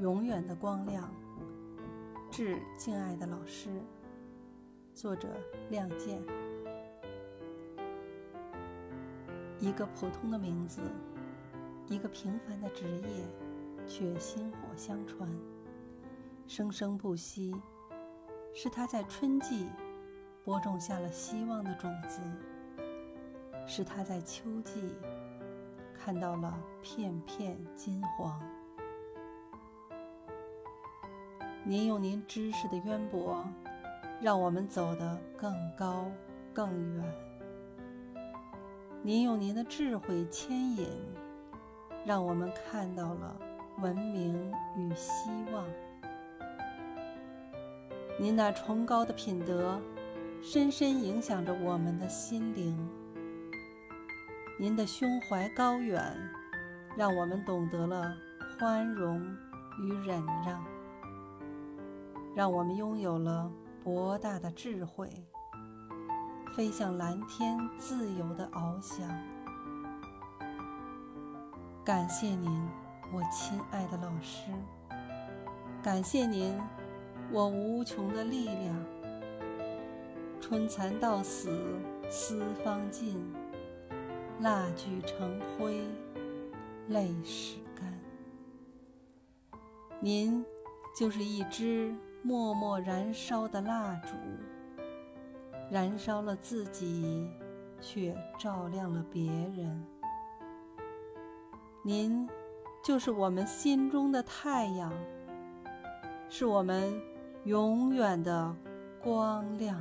永远的光亮，致敬爱的老师。作者：亮剑。一个普通的名字，一个平凡的职业，却薪火相传，生生不息。是他在春季播种下了希望的种子，是他在秋季看到了片片金黄。您用您知识的渊博，让我们走得更高更远；您用您的智慧牵引，让我们看到了文明与希望。您那崇高的品德，深深影响着我们的心灵。您的胸怀高远，让我们懂得了宽容与忍让，让我们拥有了博大的智慧，飞向蓝天，自由的翱翔。感谢您，我亲爱的老师。感谢您。我无穷的力量，春蚕到死丝方尽，蜡炬成灰泪始干。您就是一只默默燃烧的蜡烛，燃烧了自己，却照亮了别人。您就是我们心中的太阳，是我们。永远的光亮。